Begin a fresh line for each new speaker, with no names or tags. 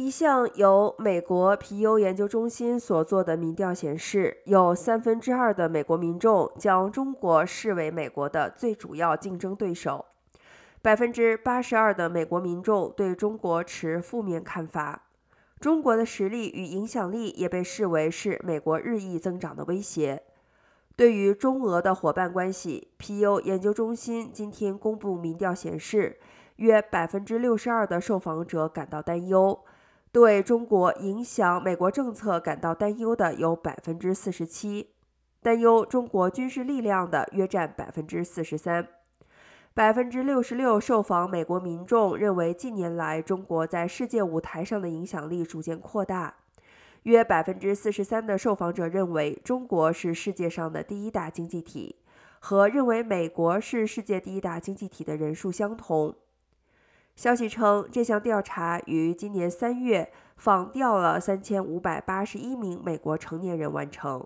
一项由美国皮尤研究中心所做的民调显示，有三分之二的美国民众将中国视为美国的最主要竞争对手，百分之八十二的美国民众对中国持负面看法。中国的实力与影响力也被视为是美国日益增长的威胁。对于中俄的伙伴关系，皮尤研究中心今天公布民调显示，约百分之六十二的受访者感到担忧。对中国影响美国政策感到担忧的有百分之四十七，担忧中国军事力量的约占百分之四十三，百分之六十六受访美国民众认为近年来中国在世界舞台上的影响力逐渐扩大，约百分之四十三的受访者认为中国是世界上的第一大经济体，和认为美国是世界第一大经济体的人数相同。消息称，这项调查于今年三月访调了三千五百八十一名美国成年人完成。